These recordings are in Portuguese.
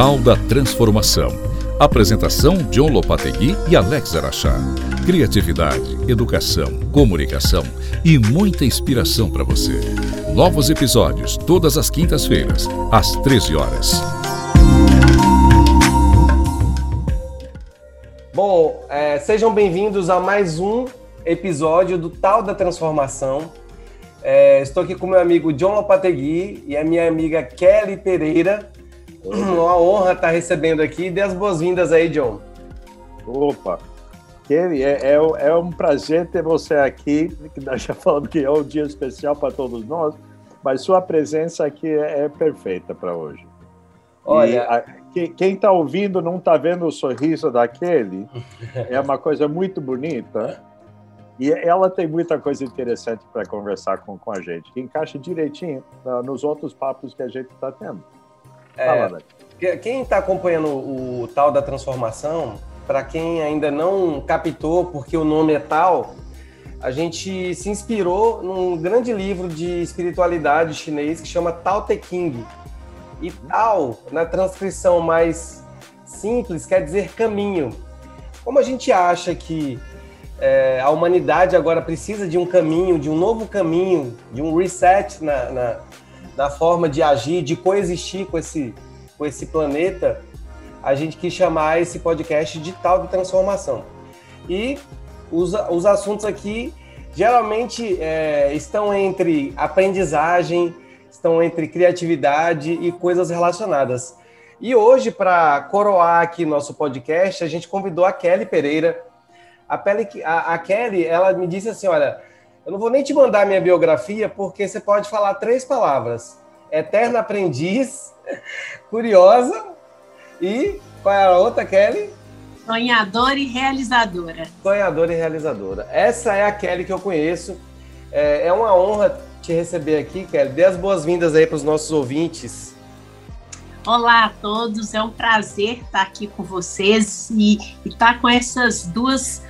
Tal da Transformação. Apresentação John Lopategui e Alex Araxá. Criatividade, educação, comunicação e muita inspiração para você. Novos episódios todas as quintas-feiras, às 13 horas. Bom, é, sejam bem-vindos a mais um episódio do Tal da Transformação. É, estou aqui com meu amigo John Lopategui e a minha amiga Kelly Pereira. Uma honra estar recebendo aqui. Dê as boas-vindas aí, John. Opa! Kelly, é, é, é, um prazer ter você aqui. Nós já falamos que é um dia especial para todos nós, mas sua presença aqui é, é perfeita para hoje. Olha, a, quem está ouvindo não está vendo o sorriso da Kelly, é uma coisa muito bonita. E ela tem muita coisa interessante para conversar com, com a gente, que encaixa direitinho uh, nos outros papos que a gente está tendo. Fala, é, Quem está acompanhando o tal da transformação, para quem ainda não captou porque o nome é tal, a gente se inspirou num grande livro de espiritualidade chinês que chama Tao Te King. E Tao, na transcrição mais simples, quer dizer caminho. Como a gente acha que é, a humanidade agora precisa de um caminho, de um novo caminho, de um reset na, na, na, forma de agir, de coexistir com esse, com esse planeta, a gente quis chamar esse podcast de tal de transformação. E os, os assuntos aqui geralmente é, estão entre aprendizagem, estão entre criatividade e coisas relacionadas. E hoje, para coroar aqui nosso podcast, a gente convidou a Kelly Pereira, a, Pele, a, a Kelly, ela me disse assim, olha, eu não vou nem te mandar minha biografia, porque você pode falar três palavras. Eterna aprendiz, curiosa e qual é a outra, Kelly? Sonhadora e realizadora. Sonhadora e realizadora. Essa é a Kelly que eu conheço. É, é uma honra te receber aqui, Kelly. Dê as boas-vindas aí para os nossos ouvintes. Olá a todos, é um prazer estar aqui com vocês e estar com essas duas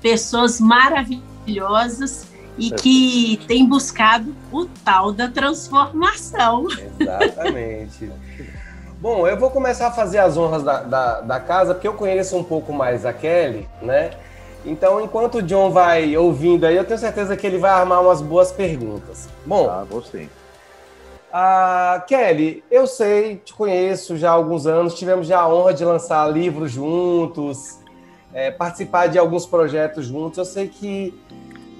pessoas maravilhosas e que têm buscado o tal da transformação. Exatamente. Bom, eu vou começar a fazer as honras da, da, da, casa, porque eu conheço um pouco mais a Kelly, né? Então, enquanto o John vai ouvindo aí, eu tenho certeza que ele vai armar umas boas perguntas. Bom, ah, gostei. Ah, Kelly, eu sei, te conheço já há alguns anos, tivemos já a honra de lançar livros juntos, é, participar de alguns projetos juntos. Eu sei que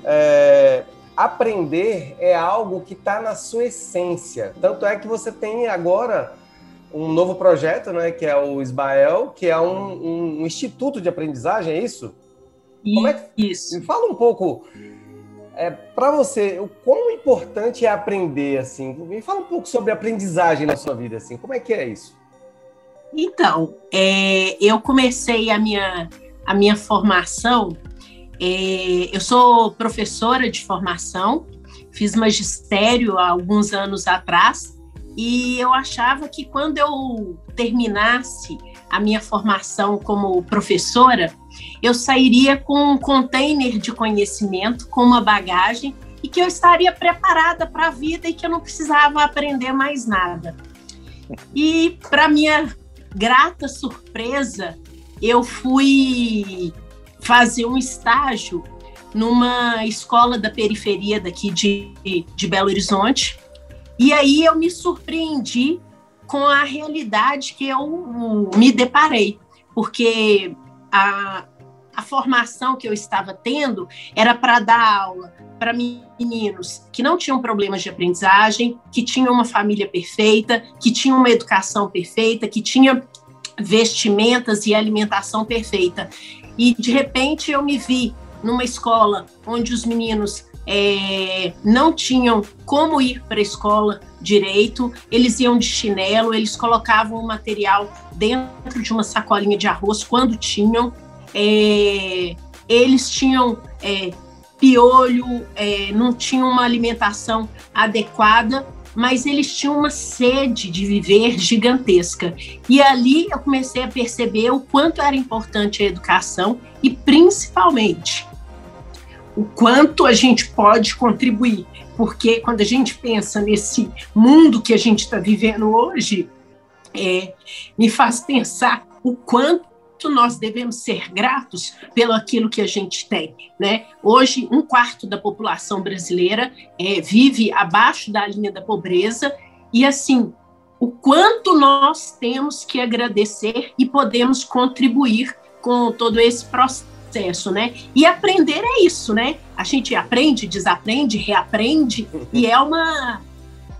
é, aprender é algo que está na sua essência. Tanto é que você tem agora um novo projeto, né, que é o Isbael, que é um, um, um instituto de aprendizagem, é isso? Como é que, isso. Me fala um pouco é, para você, o quão importante é aprender assim? Me fala um pouco sobre aprendizagem na sua vida assim. Como é que é isso? Então, é, eu comecei a minha a minha formação, eu sou professora de formação, fiz magistério há alguns anos atrás, e eu achava que quando eu terminasse a minha formação como professora, eu sairia com um container de conhecimento, com uma bagagem, e que eu estaria preparada para a vida e que eu não precisava aprender mais nada. E, para minha grata surpresa, eu fui fazer um estágio numa escola da periferia daqui de, de Belo Horizonte. E aí eu me surpreendi com a realidade que eu me deparei, porque a, a formação que eu estava tendo era para dar aula para meninos que não tinham problemas de aprendizagem, que tinham uma família perfeita, que tinham uma educação perfeita, que tinha vestimentas e alimentação perfeita. E de repente eu me vi numa escola onde os meninos é, não tinham como ir para a escola direito, eles iam de chinelo, eles colocavam o material dentro de uma sacolinha de arroz quando tinham, é, eles tinham é, piolho, é, não tinham uma alimentação adequada mas eles tinham uma sede de viver gigantesca. E ali eu comecei a perceber o quanto era importante a educação e, principalmente, o quanto a gente pode contribuir. Porque quando a gente pensa nesse mundo que a gente está vivendo hoje, é, me faz pensar o quanto nós devemos ser gratos pelo aquilo que a gente tem, né? Hoje, um quarto da população brasileira é, vive abaixo da linha da pobreza e, assim, o quanto nós temos que agradecer e podemos contribuir com todo esse processo, né? E aprender é isso, né? A gente aprende, desaprende, reaprende e é uma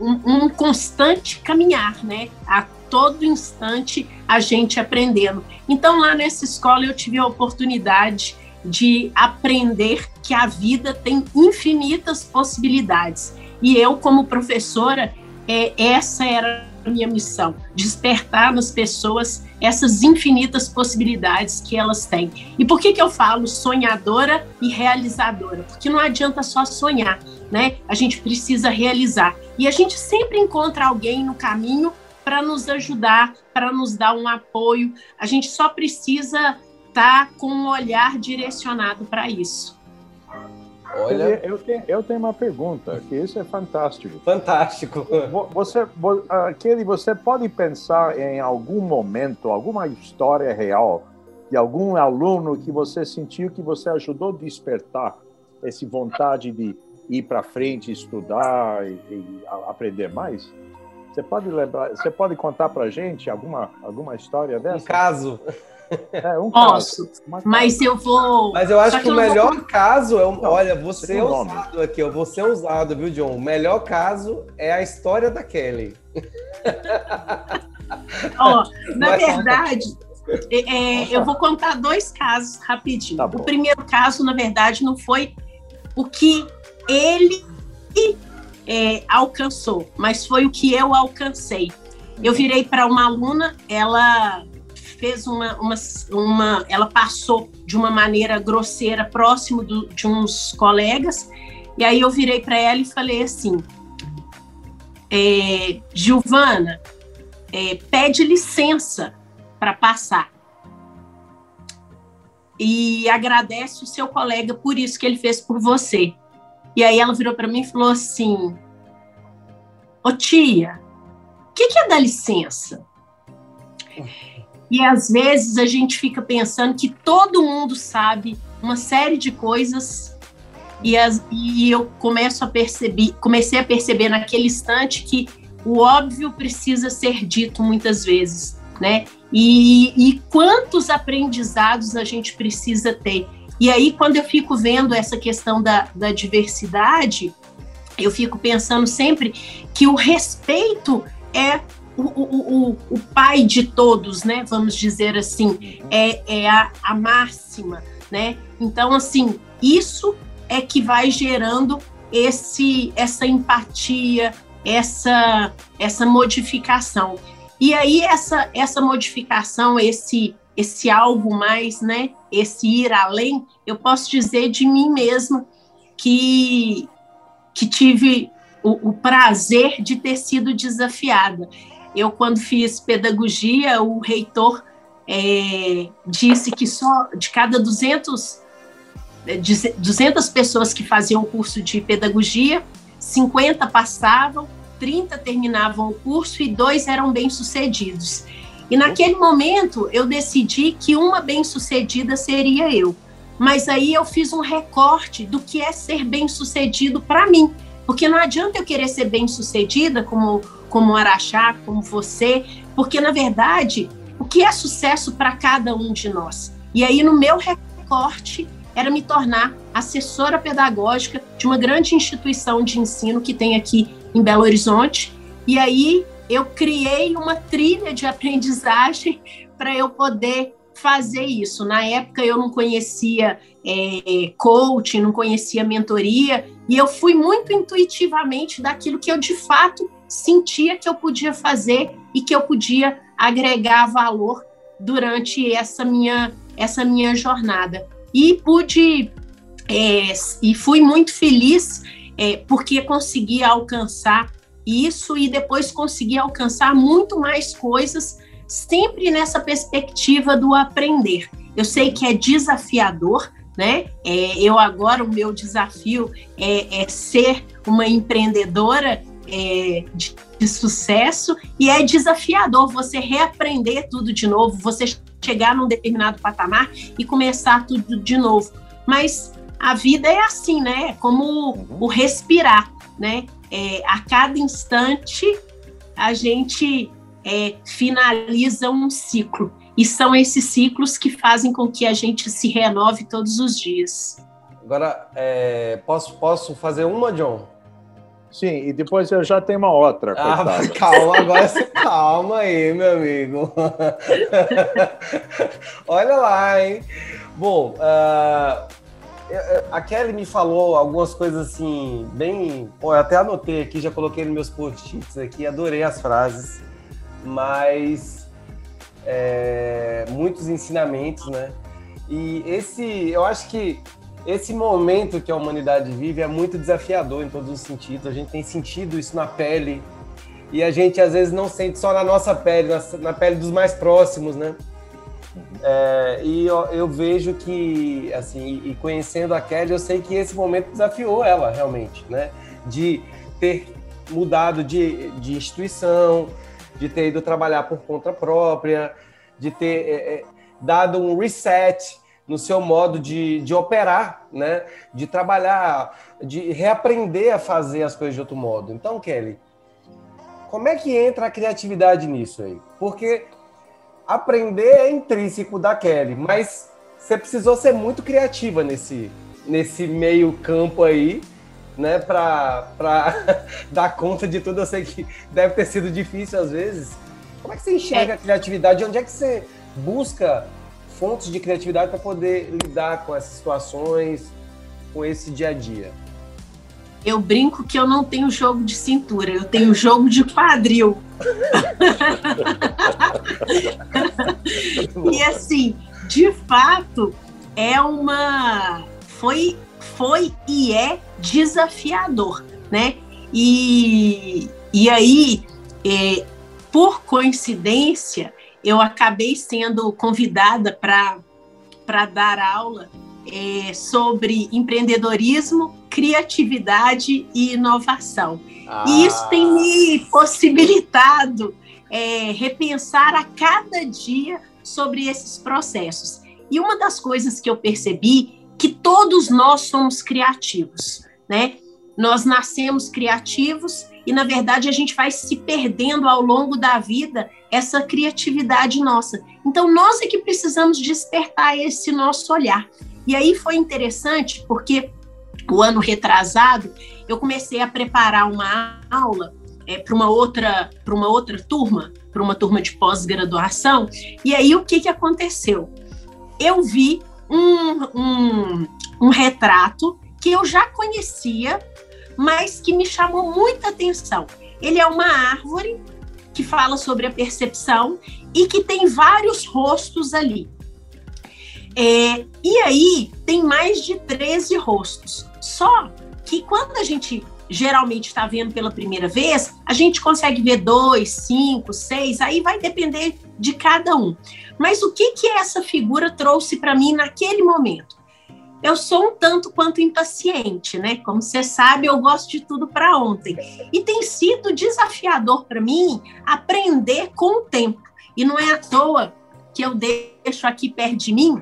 um, um constante caminhar, né? A todo instante a gente aprendendo. Então lá nessa escola eu tive a oportunidade de aprender que a vida tem infinitas possibilidades. E eu, como professora, é, essa era a minha missão: despertar nas pessoas essas infinitas possibilidades que elas têm. E por que, que eu falo sonhadora e realizadora? Porque não adianta só sonhar, né? A gente precisa realizar. E a gente sempre encontra alguém no caminho para nos ajudar, para nos dar um apoio. A gente só precisa estar tá com um olhar direcionado para isso. Olha, eu tenho, eu tenho uma pergunta, que isso é fantástico. Fantástico. Você, aquele, você pode pensar em algum momento, alguma história real de algum aluno que você sentiu que você ajudou a despertar essa vontade de ir para frente, estudar e, e, aprender mais? Você pode lembrar, você pode contar para gente alguma alguma história dessa? Um caso. É, um Posso, caso. mas eu vou. Mas eu acho que, que, o melhor vou... caso é. Um... Olha, você é usado aqui, eu vou ser usado, viu, John? O melhor caso é a história da Kelly. Ó, oh, na verdade, é, é, eu vou contar dois casos rapidinho. Tá o primeiro caso, na verdade, não foi o que ele é, alcançou, mas foi o que eu alcancei. Eu virei para uma aluna, ela fez uma, uma, uma, ela passou de uma maneira grosseira próximo do, de uns colegas, e aí eu virei para ela e falei assim, é, Giovana, é, pede licença para passar. E agradece o seu colega por isso que ele fez por você. E aí ela virou para mim e falou assim: Ô tia, o que, que é dar licença? E às vezes a gente fica pensando que todo mundo sabe uma série de coisas e, as, e eu começo a perceber, comecei a perceber naquele instante que o óbvio precisa ser dito muitas vezes, né? E, e quantos aprendizados a gente precisa ter. E aí, quando eu fico vendo essa questão da, da diversidade, eu fico pensando sempre que o respeito é o, o, o, o pai de todos, né? Vamos dizer assim, é, é a, a máxima, né? Então, assim, isso é que vai gerando esse essa empatia, essa essa modificação. E aí essa essa modificação, esse esse algo mais, né? Esse ir além, eu posso dizer de mim mesma que que tive o, o prazer de ter sido desafiada. Eu, quando fiz pedagogia, o reitor é, disse que só de cada 200, 200 é, pessoas que faziam o curso de pedagogia, 50 passavam, 30 terminavam o curso e dois eram bem-sucedidos. E naquele momento eu decidi que uma bem-sucedida seria eu. Mas aí eu fiz um recorte do que é ser bem-sucedido para mim. Porque não adianta eu querer ser bem-sucedida como como Araxá, como você, porque na verdade, o que é sucesso para cada um de nós? E aí no meu recorte era me tornar assessora pedagógica de uma grande instituição de ensino que tem aqui em Belo Horizonte. E aí eu criei uma trilha de aprendizagem para eu poder fazer isso. Na época eu não conhecia é, coaching, não conhecia mentoria, e eu fui muito intuitivamente daquilo que eu de fato sentia que eu podia fazer e que eu podia agregar valor durante essa minha essa minha jornada. E pude é, e fui muito feliz é, porque consegui alcançar isso e depois consegui alcançar muito mais coisas, sempre nessa perspectiva do aprender. Eu sei que é desafiador, né? É, eu agora, o meu desafio é, é ser uma empreendedora é, de de sucesso e é desafiador você reaprender tudo de novo, você chegar num determinado patamar e começar tudo de novo. Mas a vida é assim, né? É como uhum. o respirar, né? É, a cada instante a gente é, finaliza um ciclo. E são esses ciclos que fazem com que a gente se renove todos os dias. Agora, é, posso, posso fazer uma, John? Sim, e depois eu já tenho uma outra. Ah, calma, agora você calma aí, meu amigo. Olha lá, hein? Bom, uh, a Kelly me falou algumas coisas assim, bem. Pô, eu até anotei aqui, já coloquei nos meus post-its aqui, adorei as frases, mas é, muitos ensinamentos, né? E esse, eu acho que esse momento que a humanidade vive é muito desafiador em todos os sentidos. A gente tem sentido isso na pele e a gente às vezes não sente só na nossa pele, na, na pele dos mais próximos, né? É, e eu, eu, vejo que, assim, e conhecendo a Kelly, eu sei que esse momento desafiou ela realmente, né? De ter mudado de, de instituição, de ter ido trabalhar por conta própria, de ter é, é, dado um reset no seu modo de, de operar, né? De trabalhar, de reaprender a fazer as coisas de outro modo. Então, Kelly, como é que entra a criatividade nisso aí? Porque aprender é intrínseco da Kelly, mas você precisou ser muito criativa nesse, nesse meio campo aí, né, para dar conta de tudo. Eu sei que deve ter sido difícil às vezes. Como é que você enxerga é. a criatividade? Onde é que você busca fontes de criatividade para poder lidar com essas situações, com esse dia a dia? Eu brinco que eu não tenho jogo de cintura, eu tenho jogo de quadril. e assim, de fato, é uma. Foi, foi e é desafiador, né? E, e aí, é, por coincidência, eu acabei sendo convidada para dar aula é, sobre empreendedorismo, criatividade e inovação. Ah. E isso tem me possibilitado é, repensar a cada dia sobre esses processos. E uma das coisas que eu percebi que todos nós somos criativos, né? Nós nascemos criativos e na verdade a gente vai se perdendo ao longo da vida essa criatividade nossa. Então nós é que precisamos despertar esse nosso olhar. E aí foi interessante porque o ano retrasado eu comecei a preparar uma aula é, para uma outra para uma outra turma, para uma turma de pós-graduação. E aí o que que aconteceu? Eu vi um, um, um retrato que eu já conhecia mas que me chamou muita atenção. Ele é uma árvore que fala sobre a percepção e que tem vários rostos ali. É, e aí tem mais de 13 rostos. Só que quando a gente geralmente está vendo pela primeira vez, a gente consegue ver dois, cinco, seis, aí vai depender de cada um. Mas o que que essa figura trouxe para mim naquele momento? eu sou um tanto quanto impaciente, né? Como você sabe, eu gosto de tudo para ontem. E tem sido desafiador para mim aprender com o tempo. E não é à toa que eu deixo aqui perto de mim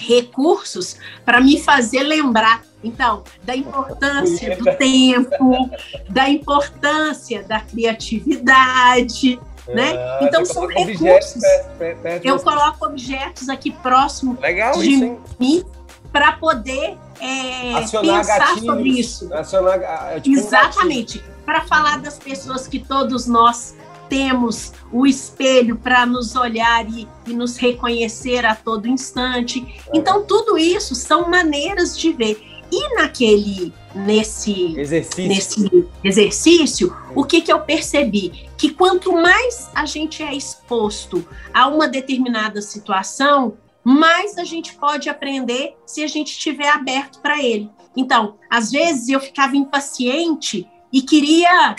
recursos para me fazer lembrar, então, da importância do tempo, da importância da criatividade, né? Ah, então são recursos. Perto, perto, eu coloco objetos aqui próximo Legal de isso, mim para poder é, pensar gatilhos, sobre isso. Acionar, tipo Exatamente. Um para falar das pessoas que todos nós temos o espelho para nos olhar e, e, nos reconhecer a todo instante. Então, tudo isso são maneiras de ver. E naquele nesse exercício, nesse exercício o que, que eu percebi? Que quanto mais a gente é exposto a uma determinada situação, mais a gente pode aprender se a gente estiver aberto para ele. Então, às vezes eu ficava impaciente e queria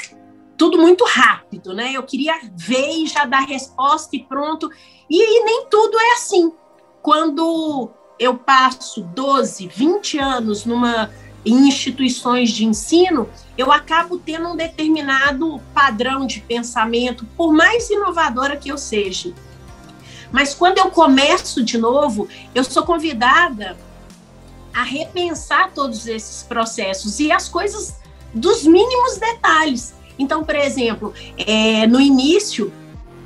tudo muito rápido, né? Eu queria ver e já dar resposta e pronto. E, e nem tudo é assim. Quando eu passo 12, 20 anos numa em instituições de ensino, eu acabo tendo um determinado padrão de pensamento, por mais inovadora que eu seja. Mas quando eu começo de novo, eu sou convidada a repensar todos esses processos e as coisas dos mínimos detalhes. Então, por exemplo, é, no início,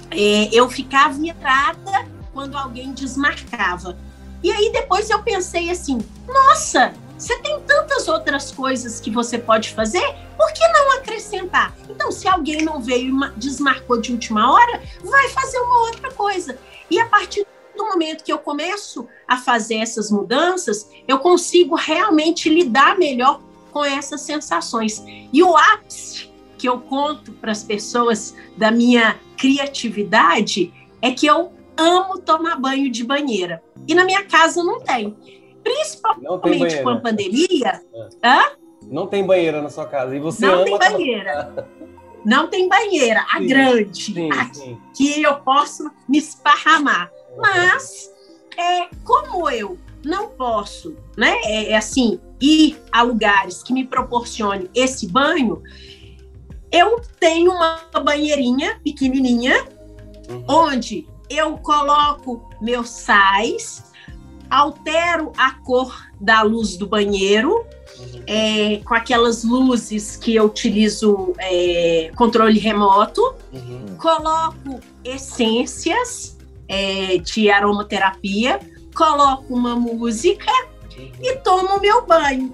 é, eu ficava irada quando alguém desmarcava. E aí depois eu pensei assim: nossa, você tem tantas outras coisas que você pode fazer, por que não acrescentar? Então, se alguém não veio e desmarcou de última hora, vai fazer uma outra coisa. E a partir do momento que eu começo a fazer essas mudanças, eu consigo realmente lidar melhor com essas sensações. E o ápice que eu conto para as pessoas da minha criatividade é que eu amo tomar banho de banheira. E na minha casa não tem. Principalmente com a pandemia. É. Hã? Não tem banheira na sua casa. E você não tem banheira. Não tem banheira, a sim, grande, sim, a, sim. que eu posso me esparramar. Mas, é, como eu não posso, né, é, é assim, ir a lugares que me proporcionem esse banho, eu tenho uma banheirinha pequenininha, uhum. onde eu coloco meus sais, altero a cor da luz do banheiro, uhum. é, com aquelas luzes que eu utilizo é, controle remoto, uhum. coloco essências é, de aromaterapia, coloco uma música uhum. e tomo meu banho.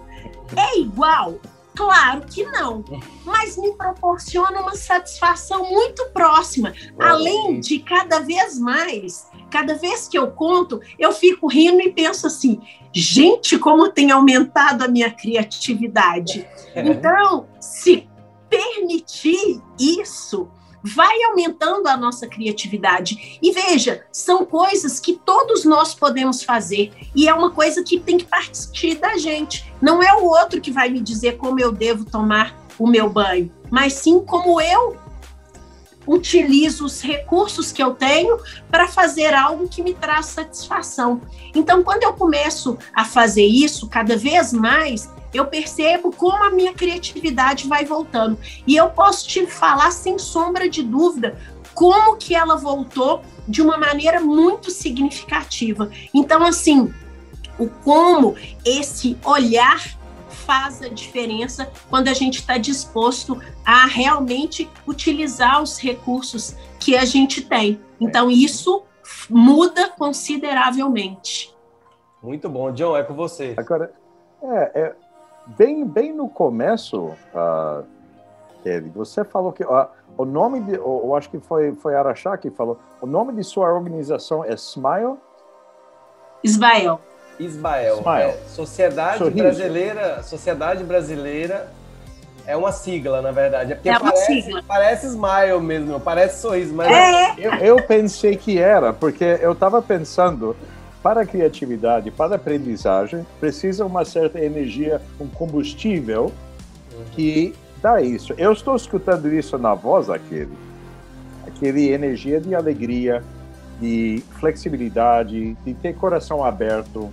É igual Claro que não, mas me proporciona uma satisfação muito próxima. Além de cada vez mais, cada vez que eu conto, eu fico rindo e penso assim: gente, como tem aumentado a minha criatividade. Então, se permitir isso, vai aumentando a nossa criatividade. E veja, são coisas que todos nós podemos fazer e é uma coisa que tem que partir da gente. Não é o outro que vai me dizer como eu devo tomar o meu banho, mas sim como eu utilizo os recursos que eu tenho para fazer algo que me traz satisfação. Então, quando eu começo a fazer isso cada vez mais, eu percebo como a minha criatividade vai voltando. E eu posso te falar sem sombra de dúvida como que ela voltou de uma maneira muito significativa. Então, assim, o como esse olhar faz a diferença quando a gente está disposto a realmente utilizar os recursos que a gente tem. Então, isso muda consideravelmente. Muito bom. John, é com você. Agora, é, é bem, bem no começo, uh, Kevin, você falou que uh, o nome de, eu acho que foi foi Araxá que falou, o nome de sua organização é Smile. Ismael. Ismael. Ismael. É, Sociedade Sorriso. Brasileira, Sociedade Brasileira é uma sigla, na verdade. É porque é parece, sigla. parece Smile mesmo, parece sorriso, mas é. eu, eu pensei que era, porque eu estava pensando para a criatividade, para a aprendizagem, precisa uma certa energia, um combustível que dá isso. Eu estou escutando isso na voz daquele, aquele energia de alegria, de flexibilidade, de ter coração aberto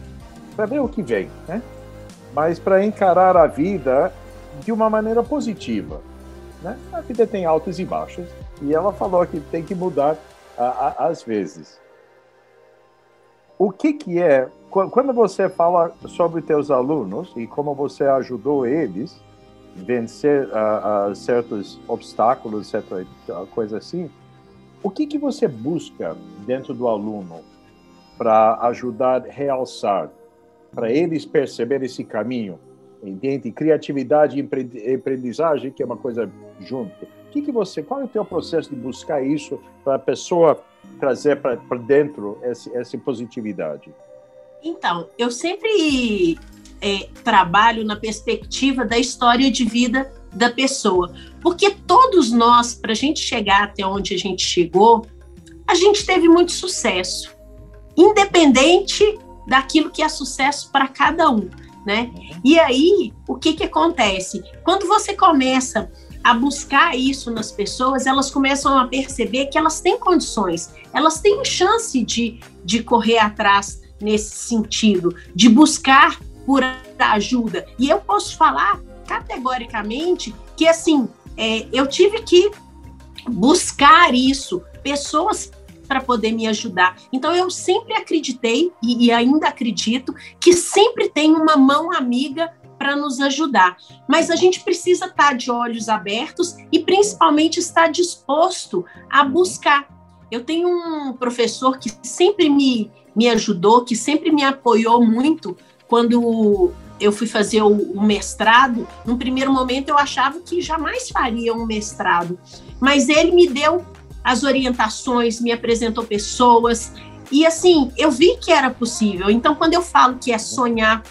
para ver o que vem, né? Mas para encarar a vida de uma maneira positiva, né? A vida tem altos e baixos e ela falou que tem que mudar às vezes o que que é quando você fala sobre teus alunos e como você ajudou eles vencer uh, uh, certos obstáculos, certa coisa assim, o que que você busca dentro do aluno para ajudar realçar, para eles perceber esse caminho, entende? Criatividade e aprendizagem, que é uma coisa junto. O que que você, qual é o teu processo de buscar isso para a pessoa trazer para dentro esse, essa positividade? Então, eu sempre é, trabalho na perspectiva da história de vida da pessoa, porque todos nós, para a gente chegar até onde a gente chegou, a gente teve muito sucesso, independente daquilo que é sucesso para cada um, né? E aí, o que que acontece? Quando você começa a buscar isso nas pessoas, elas começam a perceber que elas têm condições, elas têm chance de, de correr atrás nesse sentido, de buscar por ajuda. E eu posso falar categoricamente que, assim, é, eu tive que buscar isso, pessoas para poder me ajudar. Então, eu sempre acreditei e, e ainda acredito que sempre tem uma mão amiga para nos ajudar. Mas a gente precisa estar tá de olhos abertos e principalmente estar disposto a buscar. Eu tenho um professor que sempre me, me ajudou, que sempre me apoiou muito quando eu fui fazer o, o mestrado. No primeiro momento eu achava que jamais faria um mestrado, mas ele me deu as orientações, me apresentou pessoas e assim eu vi que era possível. Então quando eu falo que é sonhar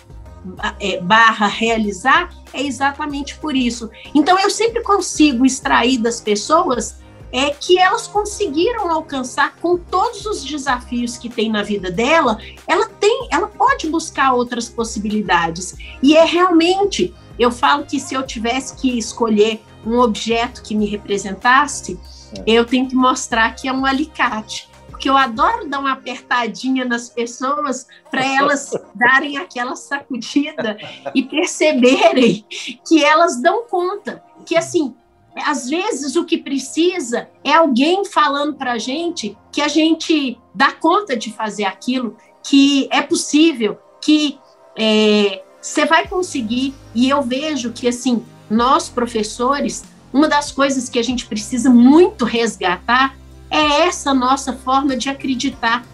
é, barra realizar é exatamente por isso. Então eu sempre consigo extrair das pessoas é que elas conseguiram alcançar com todos os desafios que tem na vida dela, ela tem, ela pode buscar outras possibilidades. E é realmente, eu falo que se eu tivesse que escolher um objeto que me representasse, é. eu tenho que mostrar que é um alicate porque eu adoro dar uma apertadinha nas pessoas para elas darem aquela sacudida e perceberem que elas dão conta, que assim, às vezes o que precisa é alguém falando para a gente que a gente dá conta de fazer aquilo, que é possível, que é, você vai conseguir. E eu vejo que, assim, nós professores, uma das coisas que a gente precisa muito resgatar é essa nossa forma de acreditar,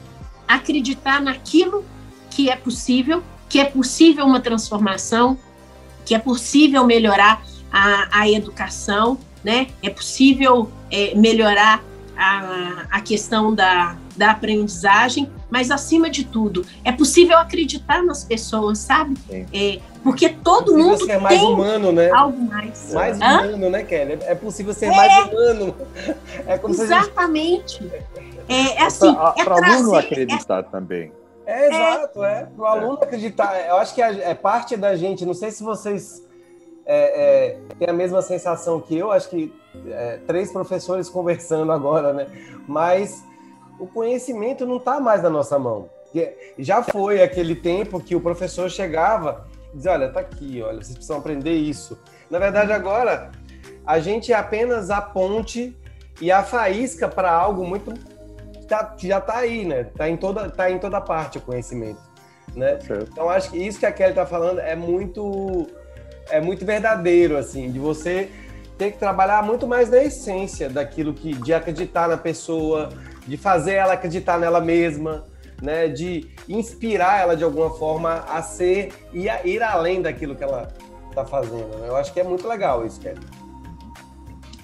acreditar naquilo que é possível, que é possível uma transformação, que é possível melhorar a, a educação, né? É possível é, melhorar a, a questão da, da aprendizagem, mas acima de tudo, é possível acreditar nas pessoas, sabe? É, porque todo é mundo ser mais tem humano, né? algo mais. Mais Hã? humano, né, Kelly? É possível ser é, mais humano. É como Exatamente. Gente... É, é assim, para é o aluno acreditar também. É, exato, é. Para o aluno acreditar. Eu acho que é parte da gente, não sei se vocês é, é, têm a mesma sensação que eu, acho que é, três professores conversando agora, né? Mas o conhecimento não está mais na nossa mão. Já foi aquele tempo que o professor chegava dizia, olha, tá aqui, olha, vocês precisam aprender isso. Na verdade, agora, a gente é apenas a ponte e a faísca para algo muito tá, já está aí, né? Está em toda, tá em toda parte o conhecimento, né? Então acho que isso que a Kelly está falando é muito é muito verdadeiro, assim, de você ter que trabalhar muito mais na essência daquilo que de acreditar na pessoa, de fazer ela acreditar nela mesma, né, de inspirar ela de alguma forma a ser e a ir além daquilo que ela está fazendo. Né? Eu acho que é muito legal isso, Kelly.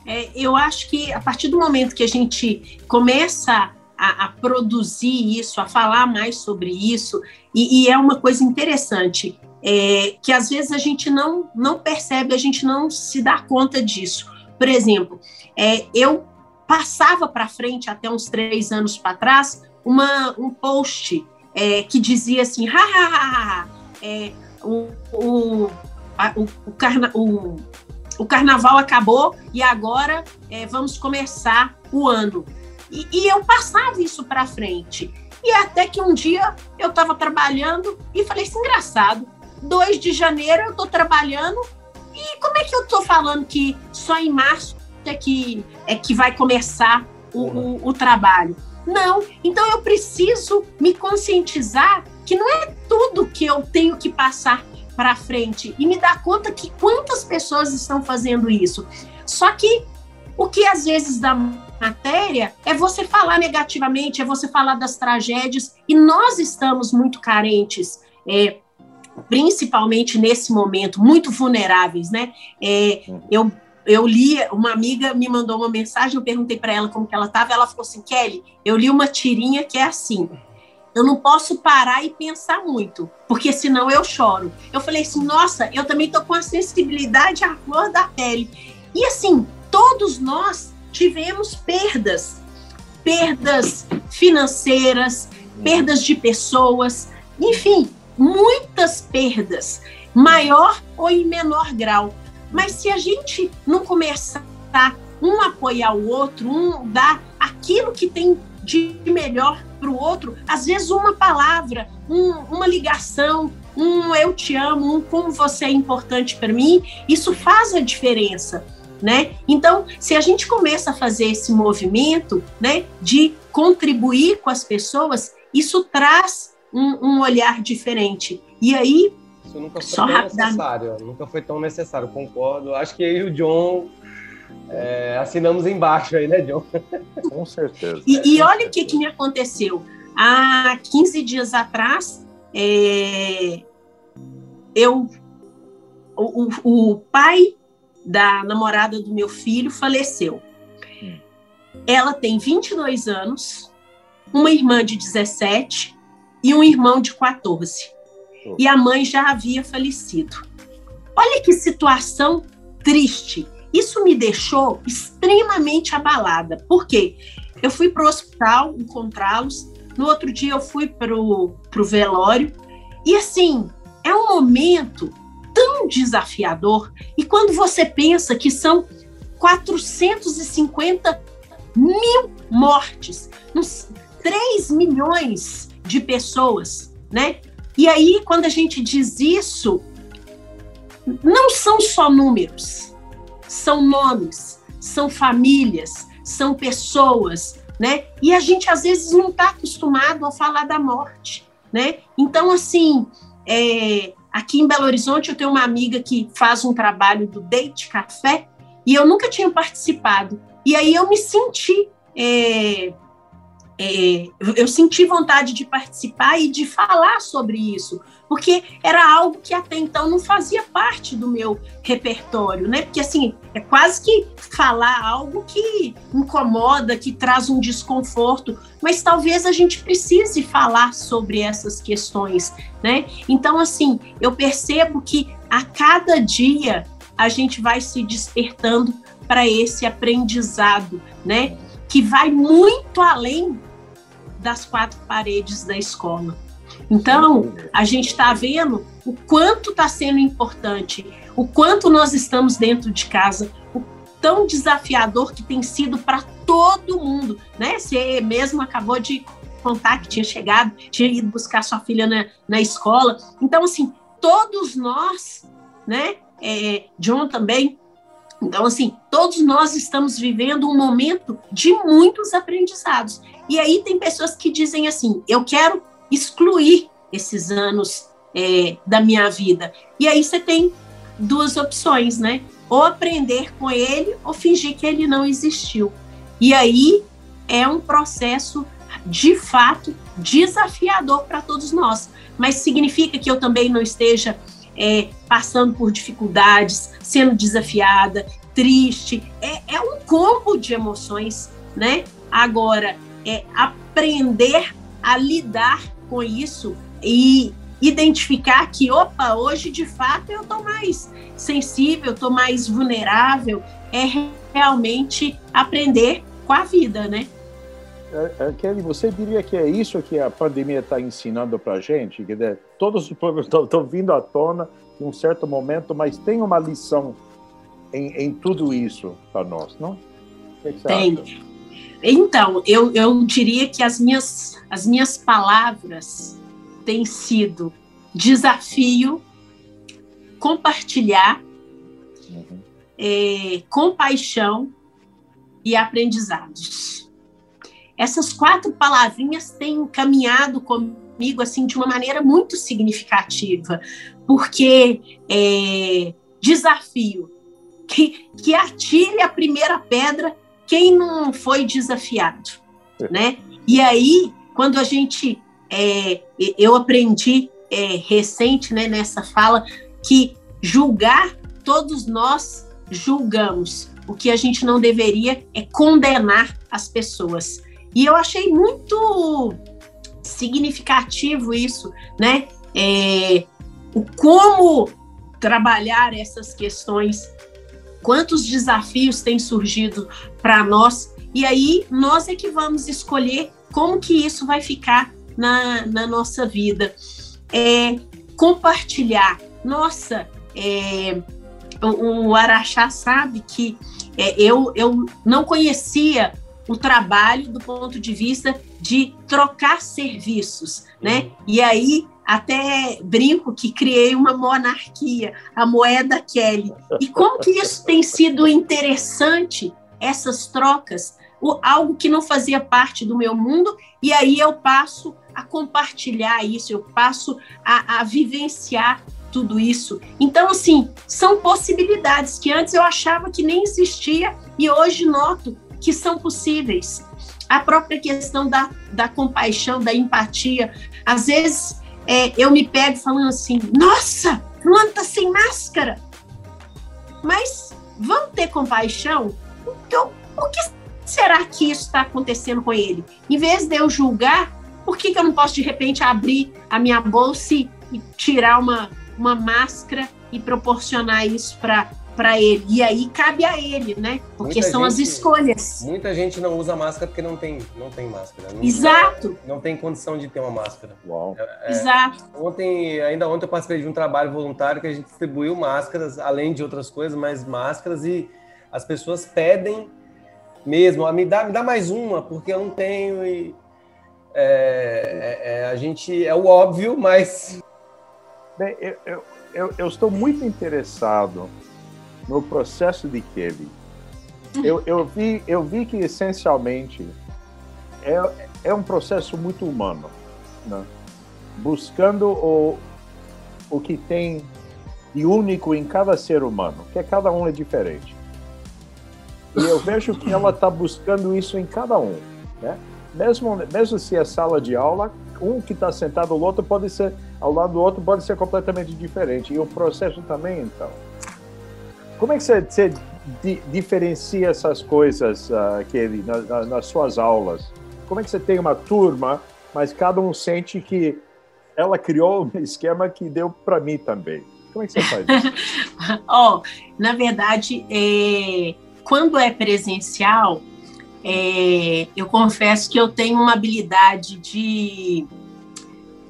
É, eu acho que a partir do momento que a gente começa a, a produzir isso, a falar mais sobre isso, e, e é uma coisa interessante, é, que às vezes a gente não, não percebe, a gente não se dá conta disso. Por exemplo, é, eu passava para frente até uns três anos para trás uma, um post é, que dizia assim, ha, ha, ha, ha é, o, o, a, o, o, carna, o, o, carnaval acabou e agora é, vamos começar o ano. E, e eu passava isso para frente. E até que um dia eu estava trabalhando e falei assim, engraçado, 2 de janeiro eu estou trabalhando e como é que eu estou falando que só em março é que, é que vai começar o, o, o trabalho. Não, então eu preciso me conscientizar que não é tudo que eu tenho que passar para frente e me dar conta que quantas pessoas estão fazendo isso. Só que o que às vezes dá matéria é você falar negativamente, é você falar das tragédias, e nós estamos muito carentes, é, principalmente nesse momento, muito vulneráveis, né? É, eu eu li, uma amiga me mandou uma mensagem, eu perguntei para ela como que ela estava, ela falou assim, Kelly, eu li uma tirinha que é assim, eu não posso parar e pensar muito, porque senão eu choro. Eu falei assim, nossa, eu também tô com a sensibilidade à flor da pele. E assim, todos nós tivemos perdas, perdas financeiras, perdas de pessoas, enfim, muitas perdas, maior ou em menor grau. Mas se a gente não começar um apoiar o outro, um dar aquilo que tem de melhor para o outro, às vezes uma palavra, um, uma ligação, um eu te amo, um como você é importante para mim, isso faz a diferença. Né? Então, se a gente começa a fazer esse movimento, né, de contribuir com as pessoas, isso traz um, um olhar diferente. E aí, isso nunca foi tão necessário, nunca foi tão necessário, concordo. Acho que eu e o John é, assinamos embaixo aí, né, John? Com certeza. E, e olha o que, que me aconteceu. Há 15 dias atrás, é, eu, o, o, pai da namorada do meu filho faleceu. Hum. Ela tem 22 anos, uma irmã de 17 e um irmão de 14. Oh. E a mãe já havia falecido. Olha que situação triste. Isso me deixou extremamente abalada. Por quê? Eu fui para o hospital encontrá-los. No outro dia eu fui para o velório. E assim, é um momento tão desafiador. E quando você pensa que são 450 mil mortes, uns 3 milhões de pessoas, né? E aí, quando a gente diz isso, não são só números, são nomes, são famílias, são pessoas, né? E a gente às vezes não está acostumado a falar da morte, né? Então, assim, é, aqui em Belo Horizonte eu tenho uma amiga que faz um trabalho do Date Café e eu nunca tinha participado. E aí eu me senti é, é, eu senti vontade de participar e de falar sobre isso, porque era algo que até então não fazia parte do meu repertório, né? Porque assim, é quase que falar algo que incomoda, que traz um desconforto, mas talvez a gente precise falar sobre essas questões, né? Então, assim, eu percebo que a cada dia a gente vai se despertando para esse aprendizado, né? Que vai muito além das quatro paredes da escola. Então, a gente está vendo o quanto está sendo importante, o quanto nós estamos dentro de casa, o tão desafiador que tem sido para todo mundo, né? Você mesmo acabou de contar que tinha chegado, tinha ido buscar sua filha na, na escola. Então, assim, todos nós, né? É, John também. Então, assim, todos nós estamos vivendo um momento de muitos aprendizados. E aí tem pessoas que dizem assim: eu quero excluir esses anos é, da minha vida. E aí você tem duas opções, né? Ou aprender com ele ou fingir que ele não existiu. E aí é um processo de fato desafiador para todos nós. Mas significa que eu também não esteja é, passando por dificuldades, sendo desafiada, triste. É, é um combo de emoções, né? Agora, é aprender a lidar com isso e identificar que, opa, hoje de fato eu estou mais sensível, estou mais vulnerável, é realmente aprender com a vida, né? É, é, Kelly, você diria que é isso que a pandemia está ensinando para a gente? Que todos os problemas estão vindo à tona em um certo momento, mas tem uma lição em, em tudo isso para nós, não? O que, que você tem. acha? Então, eu, eu diria que as minhas, as minhas palavras têm sido desafio, compartilhar, uhum. é, compaixão e aprendizados. Essas quatro palavrinhas têm caminhado comigo assim de uma maneira muito significativa, porque é, desafio que, que atire a primeira pedra quem não foi desafiado, né? E aí, quando a gente, é, eu aprendi é, recente, né, nessa fala, que julgar, todos nós julgamos. O que a gente não deveria é condenar as pessoas. E eu achei muito significativo isso, né? É, o como trabalhar essas questões quantos desafios têm surgido para nós, e aí nós é que vamos escolher como que isso vai ficar na, na nossa vida. É, compartilhar. Nossa, é, o, o, Araxá sabe que é, eu, eu não conhecia o trabalho do ponto de vista de trocar serviços, né? E aí até brinco que criei uma monarquia, a moeda Kelly. E como que isso tem sido interessante, essas trocas, algo que não fazia parte do meu mundo, e aí eu passo a compartilhar isso, eu passo a, a vivenciar tudo isso. Então, assim, são possibilidades que antes eu achava que nem existia e hoje noto que são possíveis. A própria questão da, da compaixão, da empatia. Às vezes é, eu me pego falando assim: nossa, fulano tá sem máscara. Mas vamos ter compaixão? Então, o que será que isso está acontecendo com ele? Em vez de eu julgar, por que, que eu não posso de repente abrir a minha bolsa e, e tirar uma, uma máscara e proporcionar isso para para ele. E aí cabe a ele, né? Porque muita são gente, as escolhas. Muita gente não usa máscara porque não tem, não tem máscara. Não, Exato. Não tem condição de ter uma máscara. Uau. É, Exato. Ontem, ainda ontem eu participei de um trabalho voluntário que a gente distribuiu máscaras, além de outras coisas, mas máscaras e as pessoas pedem mesmo, ah, me dá, me dá mais uma, porque eu não tenho e é, é, é a gente é o óbvio, mas Bem, eu, eu, eu, eu estou muito interessado no processo de Kevin. Eu, eu, vi, eu vi que essencialmente é, é um processo muito humano, né? buscando o, o que tem de único em cada ser humano, que é cada um é diferente. E eu vejo que ela está buscando isso em cada um, né? Mesmo, mesmo se é sala de aula, um que está sentado ao outro pode ser ao lado do outro pode ser completamente diferente. E o processo também, então. Como é que você, você di, diferencia essas coisas, uh, Kelly, na, na, nas suas aulas? Como é que você tem uma turma, mas cada um sente que ela criou um esquema que deu para mim também? Como é que você faz isso? oh, na verdade, é, quando é presencial, é, eu confesso que eu tenho uma habilidade de,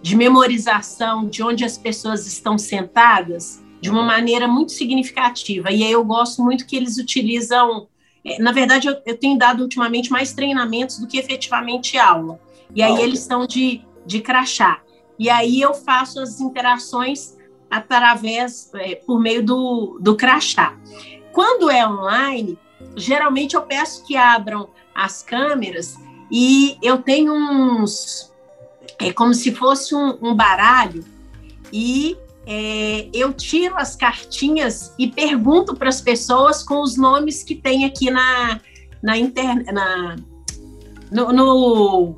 de memorização de onde as pessoas estão sentadas de uma maneira muito significativa. E aí eu gosto muito que eles utilizam. É, na verdade, eu, eu tenho dado ultimamente mais treinamentos do que efetivamente aula. E aí ah, eles estão de, de crachá. E aí eu faço as interações através, é, por meio do, do crachá. Quando é online, geralmente eu peço que abram as câmeras e eu tenho uns. É como se fosse um, um baralho e é, eu tiro as cartinhas e pergunto para as pessoas com os nomes que tem aqui na, na internet, na, no, no,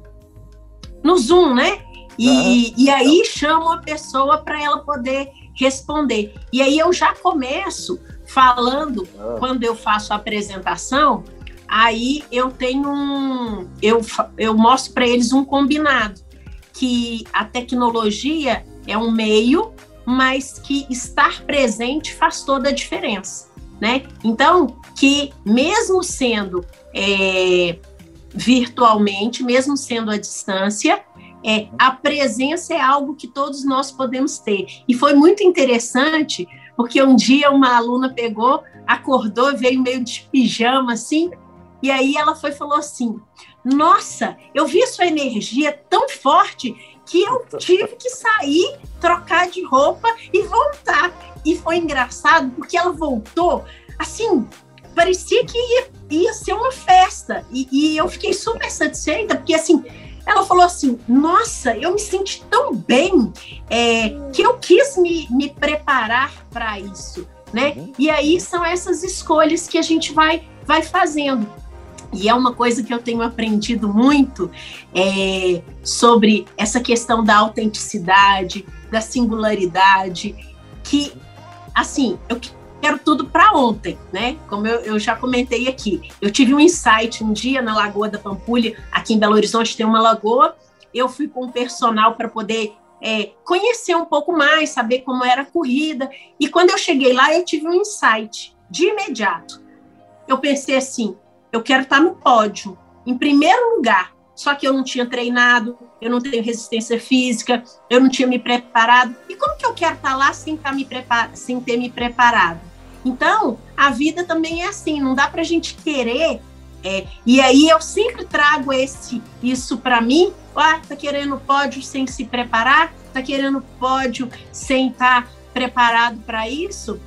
no, Zoom, né? E, uhum. e aí chamo a pessoa para ela poder responder. E aí eu já começo falando, uhum. quando eu faço a apresentação, aí eu tenho um. Eu, eu mostro para eles um combinado, que a tecnologia é um meio mas que estar presente faz toda a diferença, né? Então, que mesmo sendo é, virtualmente, mesmo sendo à distância, é, a presença é algo que todos nós podemos ter. E foi muito interessante, porque um dia uma aluna pegou, acordou, veio meio de pijama assim, e aí ela foi falou assim: Nossa, eu vi sua energia tão forte que eu tive que sair, trocar de roupa e voltar. E foi engraçado porque ela voltou assim, parecia que ia, ia ser uma festa. E, e eu fiquei super satisfeita, porque assim, ela falou assim: Nossa, eu me senti tão bem é, que eu quis me, me preparar para isso. Né? Uhum. E aí são essas escolhas que a gente vai, vai fazendo. E é uma coisa que eu tenho aprendido muito é, sobre essa questão da autenticidade, da singularidade, que, assim, eu quero tudo para ontem, né? Como eu, eu, já comentei aqui. Eu tive um insight um dia na Lagoa da Pampulha, aqui em Belo Horizonte tem uma lagoa. Eu fui com o personal para poder é, conhecer um pouco mais, saber como era a corrida. E quando eu cheguei lá, eu tive um insight de imediato. Eu pensei assim: eu quero estar no pódio, em primeiro lugar. Só que eu não tinha treinado, eu não tenho resistência física, eu não tinha me preparado. E como que eu quero estar lá sem, estar me prepar sem ter me preparado? Então, a vida também é assim, não dá para a gente querer. É, e aí eu sempre trago esse isso para mim. Ah, tá querendo pódio sem se preparar? está querendo pódio sem estar tá preparado para isso.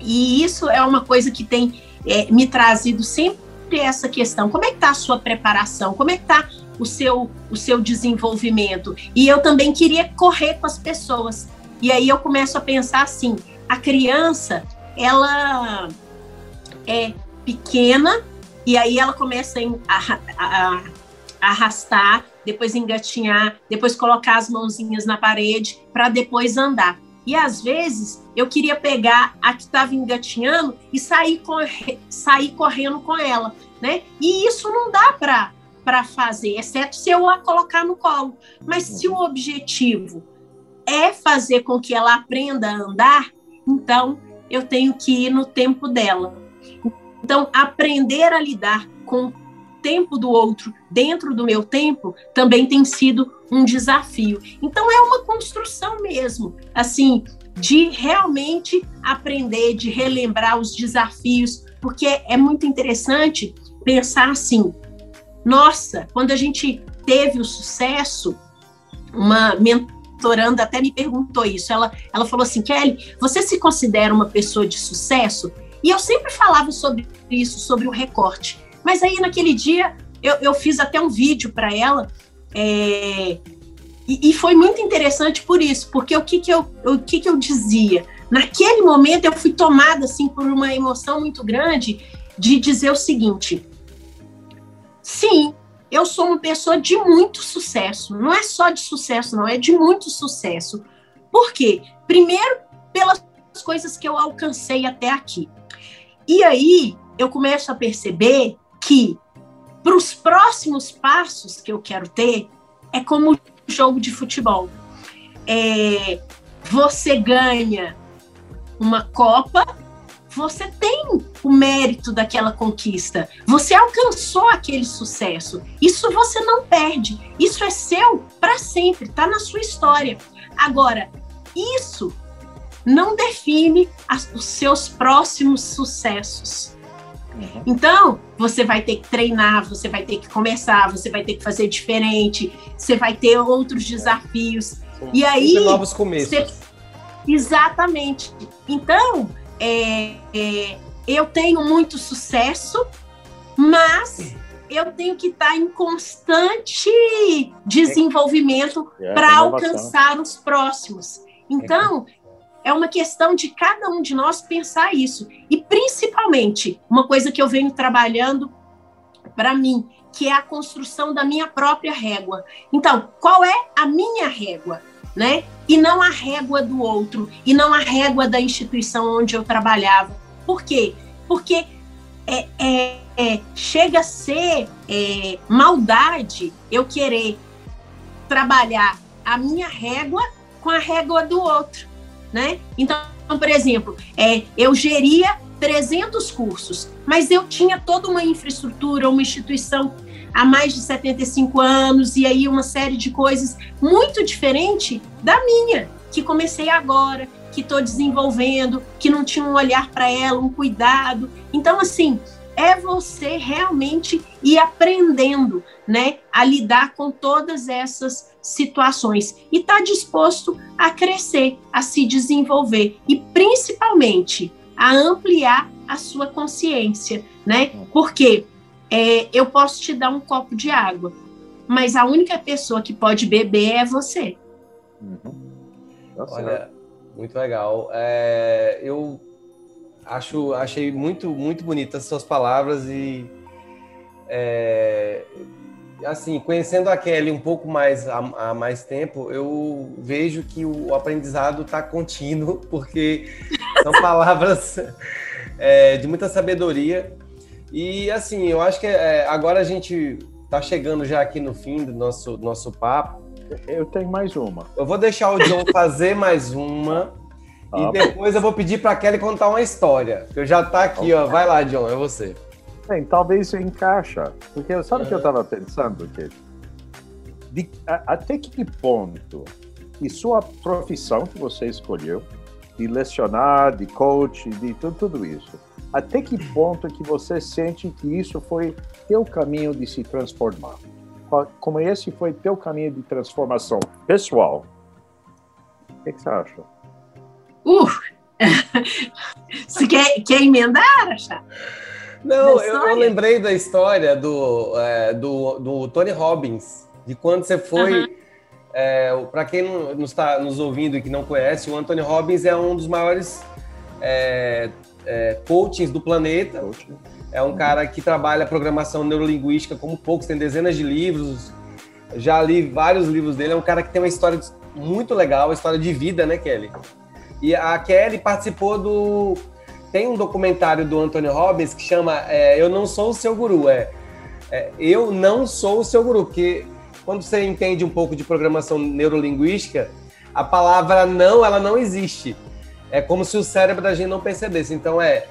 E isso é uma coisa que tem é, me trazido sempre essa questão. Como é que está a sua preparação? Como é que está o seu, o seu desenvolvimento? E eu também queria correr com as pessoas. E aí eu começo a pensar assim, a criança, ela é pequena e aí ela começa a, a, a arrastar, depois engatinhar, depois colocar as mãozinhas na parede para depois andar. E às vezes eu queria pegar a que estava engatinhando e sair, corre sair correndo com ela, né? E isso não dá para para fazer, exceto se eu a colocar no colo. Mas se o objetivo é fazer com que ela aprenda a andar, então eu tenho que ir no tempo dela. Então, aprender a lidar com tempo do outro dentro do meu tempo também tem sido um desafio. Então, é uma construção mesmo, assim, de realmente aprender, de relembrar os desafios, porque é muito interessante pensar assim: nossa, quando a gente teve o sucesso, uma mentoranda até me perguntou isso. Ela, ela falou assim: Kelly, você se considera uma pessoa de sucesso? E eu sempre falava sobre isso, sobre o recorte. Mas aí, naquele dia, eu, eu fiz até um vídeo para ela. É, e, e, foi muito interessante por isso, porque o que, que, eu, o que, que eu dizia? Naquele momento, eu fui tomada assim, por uma emoção muito grande de dizer o seguinte: sim, eu sou uma pessoa de muito sucesso. Não é só de sucesso, não, é de muito sucesso. Por quê? Primeiro, pelas coisas que eu alcancei até aqui. E aí eu começo a perceber que para os próximos passos que eu quero ter, é como jogo de futebol. É, você ganha uma Copa, você tem o mérito daquela conquista, você alcançou aquele sucesso. Isso você não perde, isso é seu para sempre, está na sua história. Agora, isso não define as, os seus próximos sucessos. Uhum. Então, você vai ter que treinar, você vai ter que começar, você vai ter que fazer diferente, você vai ter outros desafios. Sim. E aí. novos começos. Você... Exatamente. Então, é, é, eu tenho muito sucesso, mas eu tenho que estar em constante desenvolvimento é, para alcançar os próximos. Então, é uma questão de cada um de nós pensar isso. E principalmente, uma coisa que eu venho trabalhando para mim, que é a construção da minha própria régua. Então, qual é a minha régua? Né? E não a régua do outro, e não a régua da instituição onde eu trabalhava. Por quê? Porque é, é, é, chega a ser é, maldade eu querer trabalhar a minha régua com a régua do outro né? Então, por exemplo, é, eu geria 300 cursos, mas eu tinha toda uma infraestrutura, uma instituição há mais de 75 anos e aí uma série de coisas muito diferente da minha, que comecei agora, que estou desenvolvendo, que não tinha um olhar para ela, um cuidado. Então, assim, é você realmente ir aprendendo, né, a lidar com todas essas situações e estar tá disposto a crescer, a se desenvolver e principalmente a ampliar a sua consciência, né? Porque é, eu posso te dar um copo de água, mas a única pessoa que pode beber é você. Uhum. Olha, muito legal. É, eu acho, achei muito, muito bonitas as suas palavras e é, assim, conhecendo a Kelly um pouco mais há, há mais tempo, eu vejo que o aprendizado está contínuo, porque são palavras é, de muita sabedoria. E assim, eu acho que é, agora a gente está chegando já aqui no fim do nosso, nosso papo. Eu tenho mais uma. Eu vou deixar o John fazer mais uma. Ah, e depois eu vou pedir para Kelly contar uma história. Eu já está aqui, ó. Vai lá, John, é você. Bem, talvez isso encaixa. Porque sabe o que eu estava pensando, que de, a, até que ponto e sua profissão que você escolheu, de lecionar, de coach, de tudo, tudo isso, até que ponto que você sente que isso foi teu caminho de se transformar? Como esse foi teu caminho de transformação pessoal O que, que você acha? Uh! você quer, quer emendar, Achá? Não, eu, eu, lembrei da história do, é, do, do, Tony Robbins, de quando você foi. Uhum. É, Para quem não, não está nos ouvindo e que não conhece, o Anthony Robbins é um dos maiores é, é, coachings do planeta. É um cara que trabalha programação neurolinguística como poucos, tem dezenas de livros. Já li vários livros dele. É um cara que tem uma história muito legal, uma história de vida, né, Kelly? E a Kelly participou do tem um documentário do Anthony Robbins que chama é, Eu Não Sou o Seu Guru. É, é, Eu Não Sou o Seu Guru, porque quando você entende um pouco de programação neurolinguística, a palavra não, ela não existe. É como se o cérebro da gente não percebesse. Então é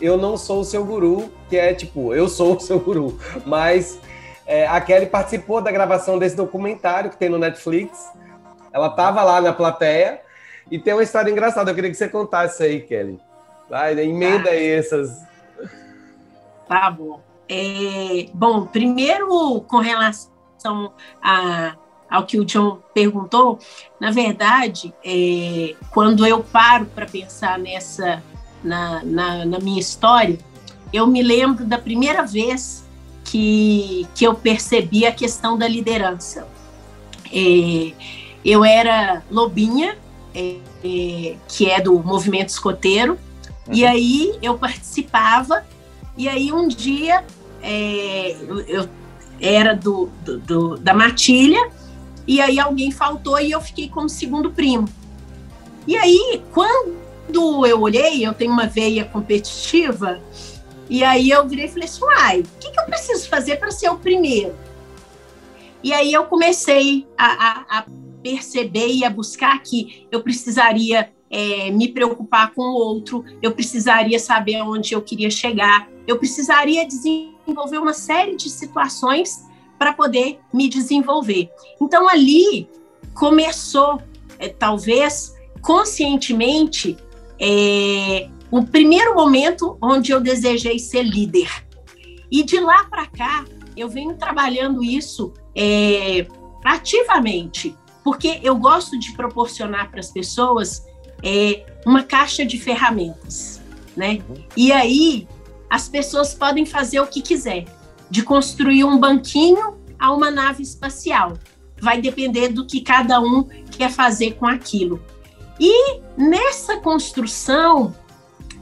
eu não sou o seu guru, que é tipo, eu sou o seu guru. Mas é, a Kelly participou da gravação desse documentário que tem no Netflix. Ela estava lá na plateia e tem uma história engraçada. Eu queria que você contasse aí, Kelly. Vai, emenda aí essas. Tá bom. É, bom, primeiro com relação a, ao que o John perguntou, na verdade, é, quando eu paro para pensar nessa, na, na, na, minha história, eu me lembro da primeira vez que, que eu percebi a questão da liderança. É, eu era lobinha, é, é que é do movimento escoteiro, e aí eu participava, e aí um dia é, eu, eu, era do, do, do, da matilha, e aí alguém faltou e eu fiquei como segundo primo. E aí, quando eu olhei, eu tenho uma veia competitiva, e aí eu virei e falei assim, uai, o que, que eu preciso fazer para ser o primeiro? E aí eu comecei a, a, a perceber e a buscar que eu precisaria é, me preocupar com o outro, eu precisaria saber onde eu queria chegar, eu precisaria desenvolver uma série de situações para poder me desenvolver. Então, ali começou, é, talvez conscientemente, é, o primeiro momento onde eu desejei ser líder. E de lá para cá, eu venho trabalhando isso é, ativamente, porque eu gosto de proporcionar para as pessoas é, uma caixa de ferramentas, né? E aí as pessoas podem fazer o que quiser, de construir um banquinho a uma nave espacial. Vai depender do que cada um quer fazer com aquilo. E nessa construção,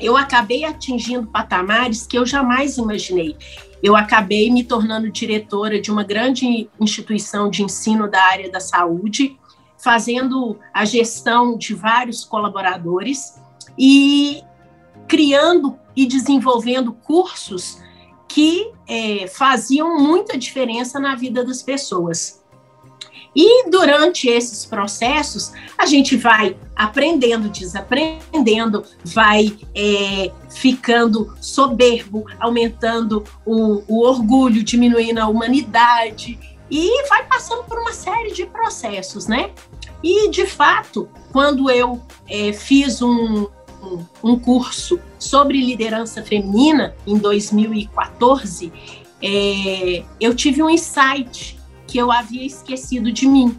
eu acabei atingindo patamares que eu jamais imaginei. Eu acabei me tornando diretora de uma grande instituição de ensino da área da saúde, fazendo a gestão de vários colaboradores e criando e desenvolvendo cursos que é, faziam muita diferença na vida das pessoas. E durante esses processos, a gente vai aprendendo, desaprendendo, vai é, ficando soberbo, aumentando o, o orgulho, diminuindo a humanidade, e vai passando por uma de processos, né? E, de fato, quando eu é, fiz um, um, curso sobre liderança feminina em 2014, é, eu tive um insight que eu havia esquecido de mim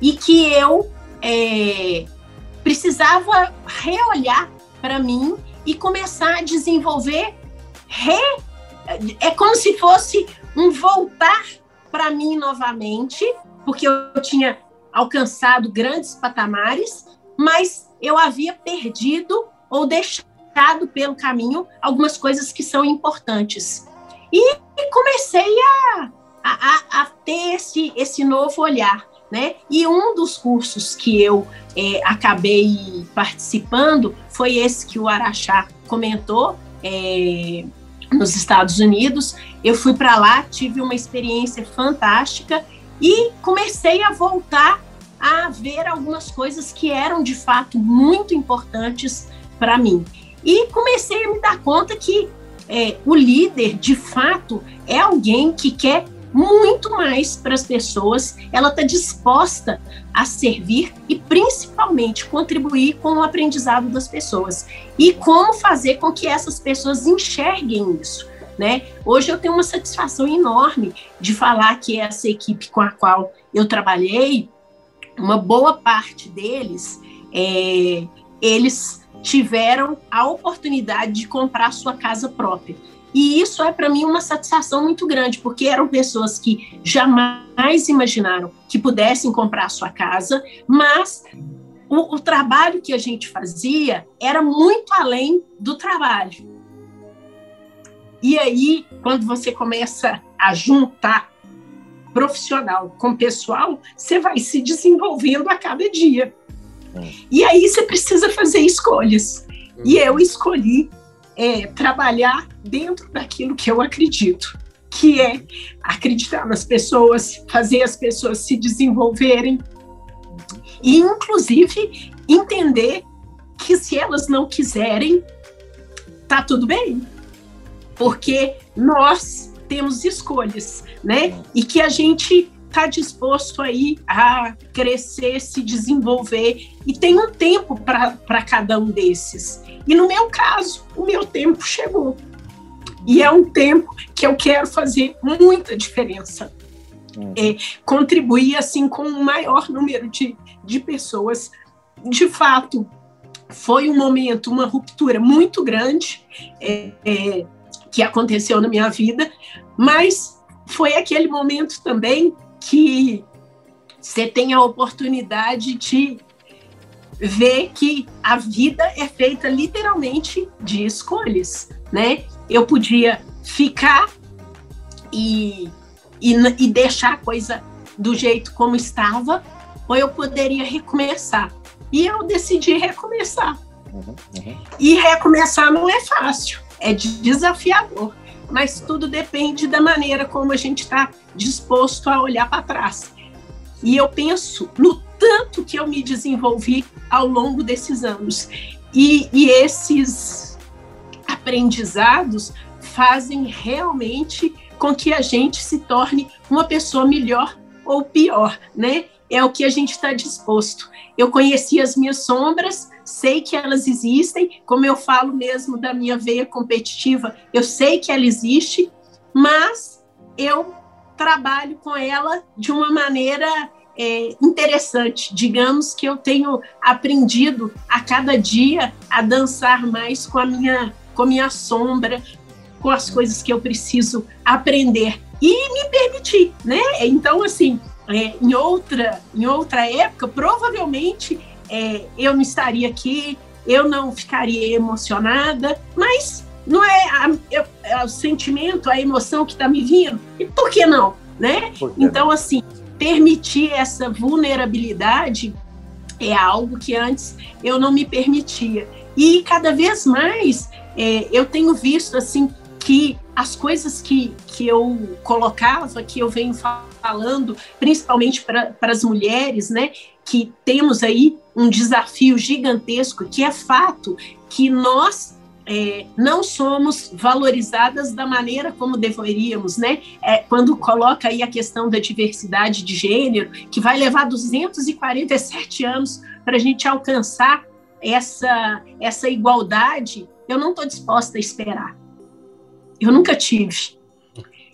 e que eu é, precisava reolhar para mim e começar a desenvolver re, é como se fosse um voltar para mim novamente, porque eu tinha alcançado grandes patamares, mas eu havia perdido ou deixado pelo caminho algumas coisas que são importantes. E comecei a, a, a ter esse, esse novo olhar. Né? E um dos cursos que eu é, acabei participando foi esse que o Araxá comentou, é, nos Estados Unidos. Eu fui para lá, tive uma experiência fantástica e comecei a voltar a ver algumas coisas que eram de fato muito importantes para mim. E comecei a me dar conta que é, o líder, de fato, é alguém que quer muito mais para as pessoas, ela está disposta a servir e principalmente contribuir com o aprendizado das pessoas. E como fazer com que essas pessoas enxerguem isso. Né? Hoje eu tenho uma satisfação enorme de falar que essa equipe com a qual eu trabalhei, uma boa parte deles, é, eles tiveram a oportunidade de comprar sua casa própria. E isso é para mim uma satisfação muito grande, porque eram pessoas que jamais imaginaram que pudessem comprar sua casa, mas o, o, trabalho que a gente fazia era muito além do trabalho. E aí, quando você começa a juntar profissional com pessoal, você vai se desenvolvendo a cada dia. Hum. E aí você precisa fazer escolhas. E eu escolhi é, trabalhar dentro daquilo que eu acredito, que é acreditar nas pessoas, fazer as pessoas se desenvolverem, e, inclusive, entender que se elas não quiserem, tá tudo bem. Porque nós temos escolhas, né? E que a gente está disposto aí a crescer, se desenvolver e tem um tempo para cada um desses. E no meu caso, o meu tempo chegou. E é um tempo que eu quero fazer muita diferença. Uhum. É, contribuir assim com um maior número de, de pessoas. De fato, foi um momento, uma ruptura muito grande é, é, que aconteceu na minha vida, mas foi aquele momento também que você tem a oportunidade de ver que a vida é feita literalmente de escolhas, né? Eu podia ficar e, e, e deixar a coisa do jeito como estava, ou eu poderia recomeçar. E eu decidi recomeçar. Uhum, uhum. E recomeçar não é fácil, é desafiador, mas tudo depende da maneira como a gente está disposto a olhar para trás. E eu penso no tanto que eu me desenvolvi ao longo desses anos. E, e esses aprendizados fazem realmente com que a gente se torne uma pessoa melhor ou pior, né? é o que a gente está disposto. Eu conheci as minhas sombras, sei que elas existem, como eu falo mesmo da minha veia competitiva, eu sei que ela existe, mas eu trabalho com ela de uma maneira é, interessante. Digamos que eu tenho aprendido a cada dia a dançar mais com a minha, com a minha sombra, com as coisas que eu preciso aprender e me permitir, né? Então, assim, é, em, outra, em outra época, provavelmente é, eu não estaria aqui, eu não ficaria emocionada, mas não é, a, é o sentimento, a emoção que está me vindo, e por que não? Né? Que então, não? assim, permitir essa vulnerabilidade é algo que antes eu não me permitia. E cada vez mais é, eu tenho visto assim que as coisas que, que eu colocava, que eu venho falando, principalmente para as mulheres, né, que temos aí um desafio gigantesco, que é fato que nós é, não somos valorizadas da maneira como deveríamos, né? É, quando coloca aí a questão da diversidade de gênero, que vai levar 247 anos para a gente alcançar essa, essa igualdade, eu não estou disposta a esperar. Eu nunca tive.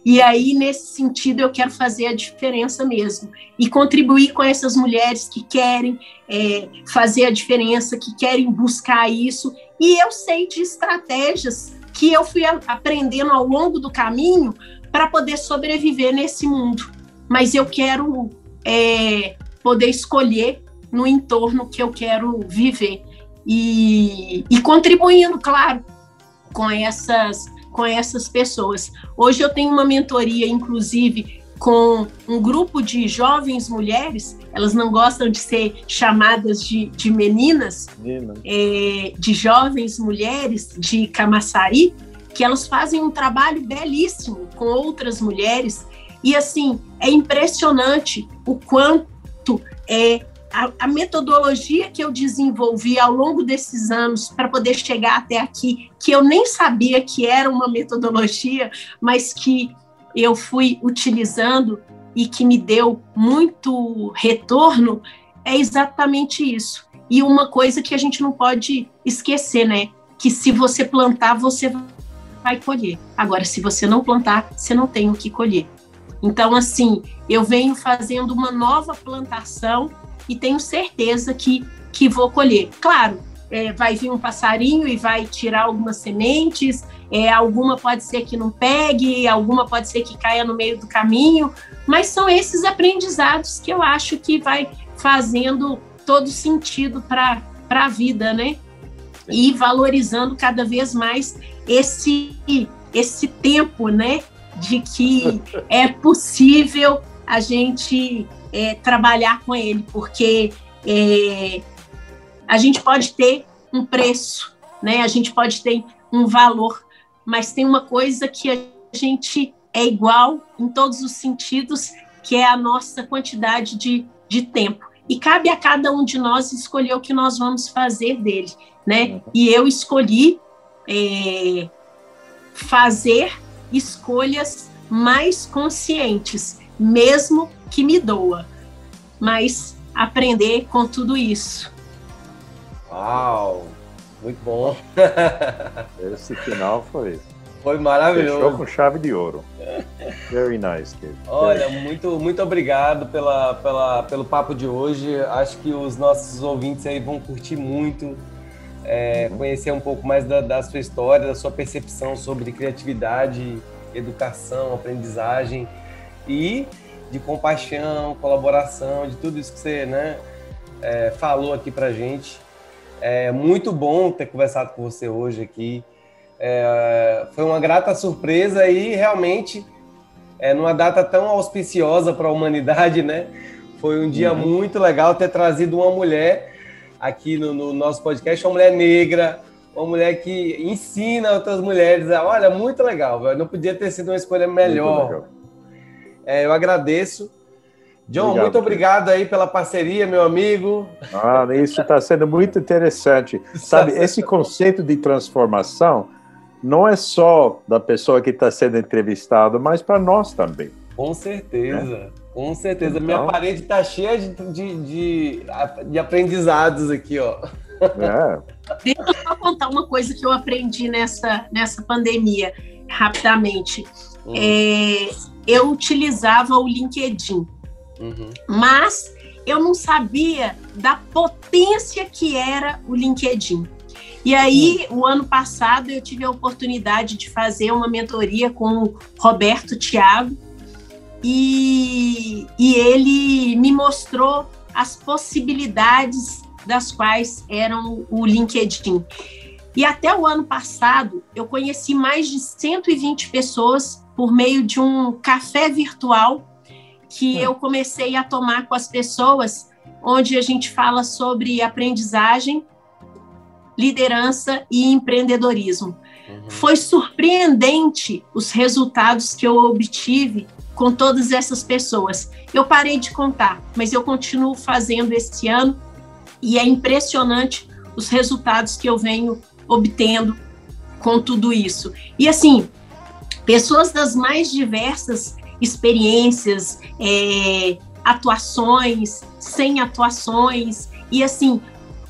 E aí, nesse sentido, eu quero fazer a diferença mesmo e contribuir com essas mulheres que querem é, fazer a diferença, que querem buscar isso. E eu sei de estratégias que eu fui aprendendo ao longo do caminho para poder sobreviver nesse mundo. Mas eu quero é, poder escolher no entorno que eu quero viver e, e contribuindo, claro, com essas com essas pessoas. Hoje eu tenho uma mentoria, inclusive, com um grupo de jovens mulheres, elas não gostam de ser chamadas de, de meninas, é, de jovens mulheres de Camaçari, que elas fazem um trabalho belíssimo com outras mulheres. E assim, é impressionante o quanto é, a, a, metodologia que eu desenvolvi ao longo desses anos para poder chegar até aqui, que eu nem sabia que era uma metodologia, mas que eu fui utilizando e que me deu muito retorno, é exatamente isso. E uma coisa que a gente não pode esquecer, né? Que se você plantar, você vai colher. Agora, se você não plantar, você não tem o que colher. Então, assim, eu venho fazendo uma nova plantação e tenho certeza que, que vou colher. Claro, é, vai vir um passarinho e vai tirar algumas sementes, é, alguma pode ser que não pegue, alguma pode ser que caia no meio do caminho, mas são esses aprendizados que eu acho que vai fazendo todo sentido para a vida, né? E valorizando cada vez mais esse, esse tempo, né? De que é possível a gente é, trabalhar com ele, porque é, a gente pode ter um preço, né? A gente pode ter um valor, mas tem uma coisa que a gente é igual em todos os sentidos, que é a nossa quantidade de, de tempo. E cabe a cada um de nós escolher o que nós vamos fazer dele, né? E eu escolhi é, fazer escolhas mais conscientes, mesmo que me doa, mas aprender com tudo isso. Uau! Muito bom. Esse final foi. Foi maravilhoso. Fechou com chave de ouro. Very nice, Steve. Olha, muito, muito obrigado pela, pela, pelo papo de hoje. Acho que os nossos ouvintes aí vão curtir muito. É, uhum. Conhecer um pouco mais da, da sua história, da sua percepção sobre criatividade, educação, aprendizagem e de compaixão, colaboração, de tudo isso que você né, é, falou aqui pra gente. É muito bom ter conversado com você hoje aqui. É, foi uma grata surpresa e realmente é numa data tão auspiciosa para a humanidade, né? Foi um dia uhum. muito legal ter trazido uma mulher aqui no, no, nosso podcast, uma mulher negra, uma mulher que ensina outras mulheres. Olha, muito legal, não podia ter sido uma escolha melhor. É, eu agradeço. John, obrigado, muito obrigado aí pela parceria, meu amigo. Ah, isso está sendo muito interessante. Sabe, esse conceito de transformação não é só da pessoa que está sendo entrevistada, mas para nós também. Com certeza, é? com certeza. Então... Minha parede está cheia de, de, de, de, aprendizados aqui, ó. É. Deixa eu só contar uma coisa que eu aprendi nessa, nessa pandemia, rapidamente. Hum. É, eu utilizava o LinkedIn Uhum. Mas eu não sabia da potência que era o LinkedIn. E aí, o ano passado, eu tive a oportunidade de fazer uma mentoria com o Roberto Thiago, e, e ele me mostrou as possibilidades das quais eram o LinkedIn. E até o ano passado, eu conheci mais de 120 pessoas por meio de um café virtual que eu comecei a tomar com as pessoas, onde a gente fala sobre aprendizagem, liderança e empreendedorismo. Uhum. Foi surpreendente os resultados que eu obtive com todas essas pessoas. Eu parei de contar, mas eu continuo fazendo esse ano e é impressionante os resultados que eu venho obtendo com tudo isso. E assim, pessoas das mais diversas experiências, é, atuações, sem atuações, e assim,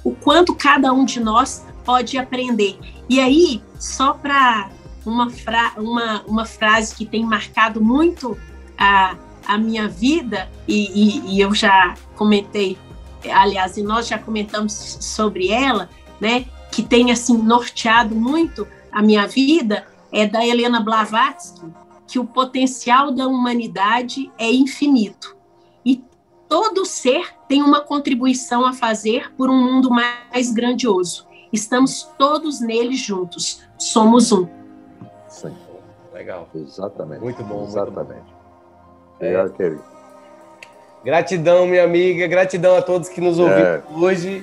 o quanto cada um de nós pode aprender. E aí, só para uma, fra uma, uma frase que tem marcado muito a, a minha vida, e, e, e eu já comentei, aliás, e nós já comentamos sobre ela, né, que tem assim norteado muito a minha vida, é da Helena Blavatsky, que o potencial da humanidade é infinito e todo ser tem uma contribuição a fazer por um mundo mais grandioso. Estamos todos nele juntos. Somos um. Sim. Legal. Exatamente. Muito bom. Exatamente. Muito bom. É. querido. Gratidão, minha amiga. Gratidão a todos que nos ouviram é. hoje.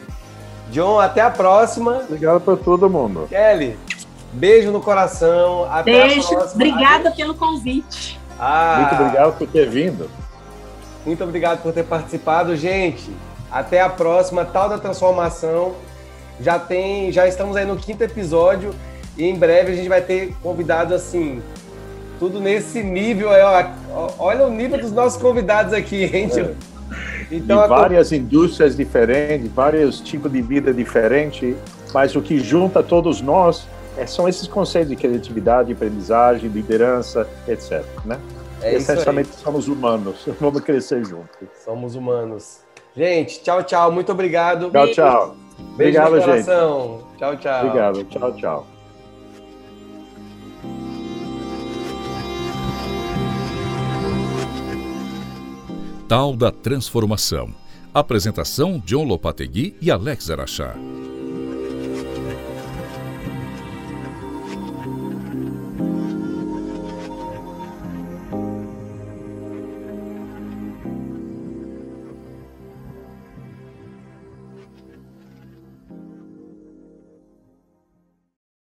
John, até a próxima. Obrigado para todo mundo. Kelly, Beijo no coração. Até Beijo. Obrigada pelo convite. Ah, muito obrigado por ter vindo. Muito obrigado por ter participado, gente. Até a próxima, tal da transformação. Já tem, já estamos aí no quinto episódio e em breve a gente vai ter convidados assim, tudo nesse nível aí, ó. Olha o nível dos nossos convidados aqui, gente. É. Então, de várias a... indústrias diferentes, vários tipos de vida diferentes, mas o que junta todos nós é, são esses conceitos de criatividade, aprendizagem, liderança, etc. Né? É Essencialmente somos humanos, vamos crescer juntos. Somos humanos. Gente, tchau, tchau. Muito obrigado. Tchau, tchau. Beijo Obrigado, no coração. Gente. Tchau, tchau. Obrigado. Tchau, tchau. Tal da Transformação. Apresentação John Lopategui e Alex Araxá.